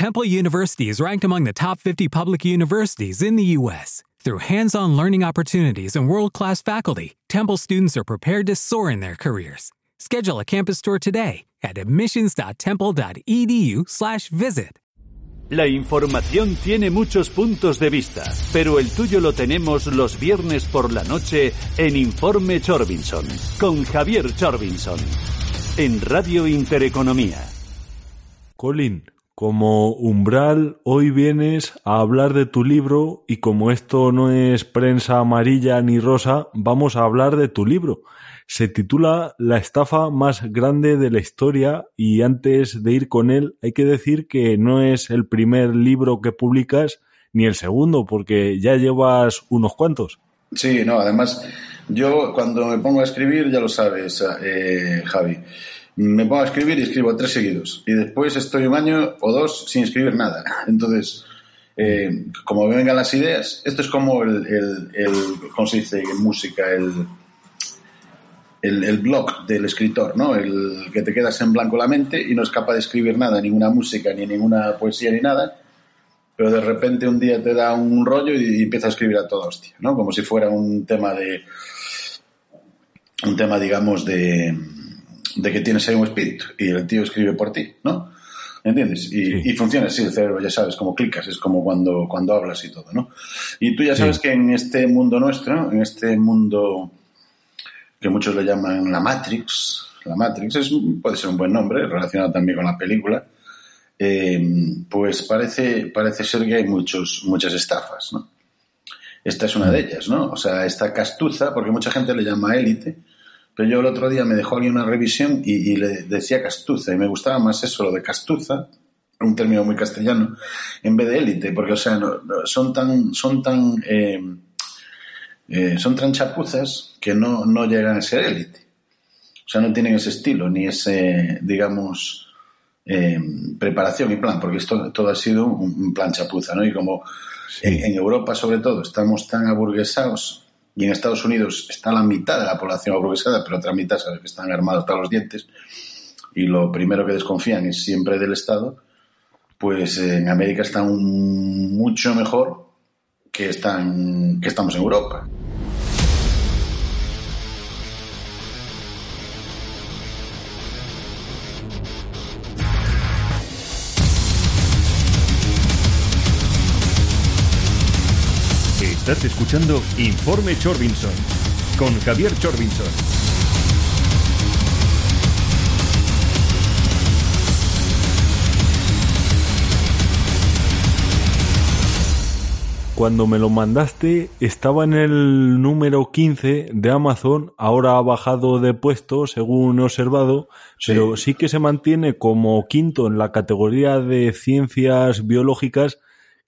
Temple University is ranked among the top 50 public universities in the U.S. Through hands on learning opportunities and world class faculty, Temple students are prepared to soar in their careers. Schedule a campus tour today at admissions.temple.edu/slash visit. La información tiene muchos puntos de vista, pero el tuyo lo tenemos los viernes por la noche en Informe Chorbinson, con Javier Chorbinson, en Radio Intereconomía. Colin, como umbral, hoy vienes a hablar de tu libro y como esto no es prensa amarilla ni rosa, vamos a hablar de tu libro. Se titula La estafa más grande de la historia y antes de ir con él hay que decir que no es el primer libro que publicas ni el segundo porque ya llevas unos cuantos. Sí, no, además yo cuando me pongo a escribir, ya lo sabes, eh, Javi, me a escribir y escribo tres seguidos y después estoy un año o dos sin escribir nada. Entonces, eh, como vengan las ideas, esto es como el, ¿cómo se dice en música? El el, el, blog del escritor, ¿no? El que te quedas en blanco la mente y no es capaz de escribir nada, ninguna música, ni ninguna poesía, ni nada, pero de repente un día te da un rollo y, y empieza a escribir a toda hostia, ¿no? Como si fuera un tema de... un tema, digamos, de, de que tienes ahí un espíritu y el tío escribe por ti, ¿no? ¿Entiendes? Y, sí. y, funciona así el cerebro, ya sabes, como clicas, es como cuando, cuando hablas y todo, ¿no? Y tú ya sabes sí. que en este mundo nuestro, en este mundo que muchos le llaman la Matrix. La Matrix es, puede ser un buen nombre, relacionado también con la película. Eh, pues parece, parece ser que hay muchos, muchas estafas, ¿no? Esta es una de ellas, ¿no? O sea, esta castuza, porque mucha gente le llama élite, pero yo el otro día me dejó alguien una revisión y, y, le decía castuza, y me gustaba más eso, lo de castuza, un término muy castellano, en vez de élite, porque, o sea, no, no, son tan, son tan, eh, eh, son tan chapuzas que no, no llegan a ser élite. O sea, no tienen ese estilo, ni ese, digamos, eh, preparación y plan, porque esto todo ha sido un, un plan chapuza, ¿no? Y como sí. en, en, Europa, sobre todo, estamos tan aburguesados, y en Estados Unidos está la mitad de la población aburguesada, pero otra mitad sabe que están armados hasta los dientes, y lo primero que desconfían es siempre del Estado, pues eh, en América están mucho mejor que, están, que estamos en Europa. Estás escuchando Informe Chorbinson con Javier Chorbinson. Cuando me lo mandaste estaba en el número 15 de Amazon, ahora ha bajado de puesto según he observado, sí. pero sí que se mantiene como quinto en la categoría de ciencias biológicas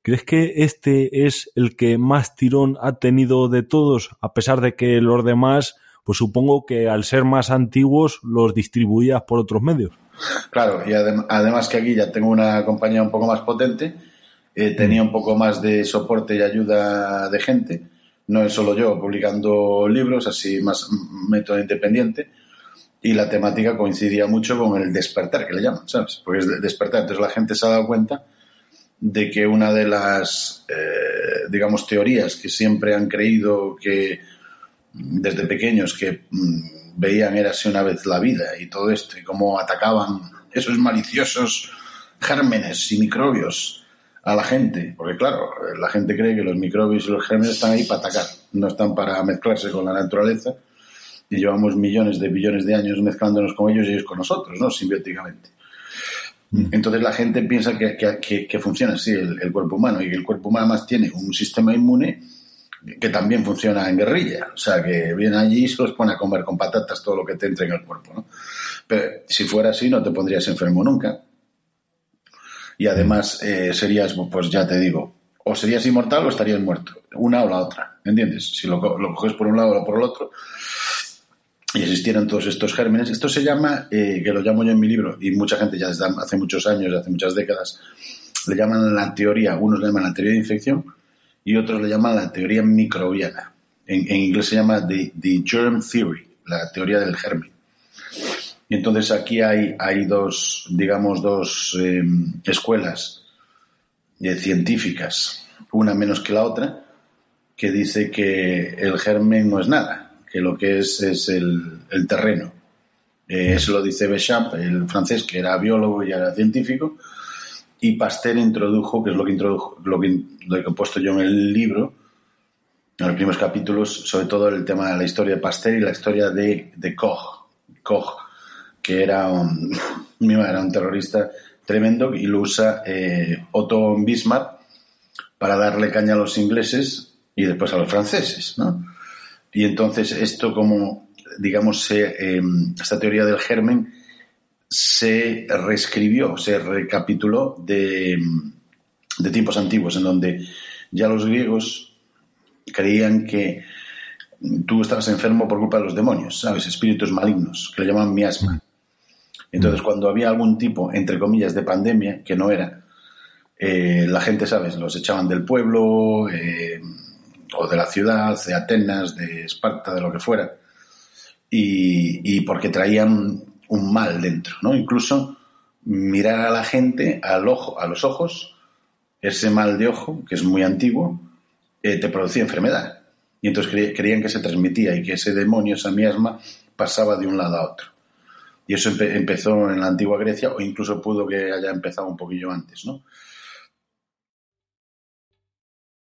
¿Crees que este es el que más tirón ha tenido de todos, a pesar de que los demás, pues supongo que al ser más antiguos los distribuías por otros medios? Claro, y adem además que aquí ya tengo una compañía un poco más potente, eh, tenía un poco más de soporte y ayuda de gente, no es solo yo publicando libros, así más método independiente, y la temática coincidía mucho con el despertar, que le llaman, ¿sabes? Porque es despertar, entonces la gente se ha dado cuenta de que una de las, eh, digamos, teorías que siempre han creído que desde pequeños que mmm, veían era así una vez la vida y todo esto, y cómo atacaban esos maliciosos gérmenes y microbios a la gente, porque claro, la gente cree que los microbios y los gérmenes están ahí para atacar, no están para mezclarse con la naturaleza, y llevamos millones de billones de años mezclándonos con ellos y ellos con nosotros, ¿no? Simbióticamente. Entonces la gente piensa que, que, funciona así el, cuerpo humano y que el cuerpo humano más tiene un sistema inmune que también funciona en guerrilla. O sea, que viene allí y se los pone a comer con patatas todo lo que te entre en el cuerpo. ¿no? Pero si fuera así no te pondrías enfermo nunca. Y además eh, serías, pues ya te digo, o serías inmortal o estarías muerto. Una o la otra. ¿Entiendes? Si lo coges por un lado o por el otro y existieran todos estos gérmenes. Esto se llama, eh, que lo llamo yo en mi libro, y mucha gente ya desde hace muchos años, hace muchas décadas, le llaman la teoría, algunos le llaman la teoría de infección y otros le llaman la teoría microbiana. En, en inglés se llama the, the, Germ Theory, la teoría del germen. Y entonces aquí hay, hay dos, digamos, dos eh, escuelas eh, científicas, una menos que la otra, que dice que el germen no es nada, que lo que es es el, el terreno. Eh, eso lo dice Béchamp, el francés, que era biólogo y era científico, y Pasteur introdujo, que es lo que, introdujo, lo que, lo que he puesto yo en el libro, en los primeros capítulos, sobre todo el tema de la historia de Pasteur y la historia de, de Koch. Koch, que era un, era un terrorista tremendo y lo usa eh, Otto Bismarck para darle caña a los ingleses y después a los franceses, ¿no? Y entonces esto como, digamos, se, eh, esta teoría del germen se reescribió, se recapituló de, de tiempos antiguos, en donde ya los griegos creían que tú estabas enfermo por culpa de los demonios, ¿sabes? Espíritus malignos, que le llaman miasma. Entonces, cuando había algún tipo, entre comillas, de pandemia, que no era, eh, la gente, ¿sabes? Los echaban del pueblo eh, o de la ciudad, de Atenas, de Esparta, de lo que fuera, y, y porque traían un mal dentro, ¿no? Incluso mirar a la gente al ojo, a los ojos, ese mal de ojo, que es muy antiguo, eh, te producía enfermedad. Y entonces creían que se transmitía y que ese demonio, esa miasma, pasaba de un lado a otro. Y eso empezó en la antigua Grecia o incluso pudo que haya empezado un poquillo antes, ¿no?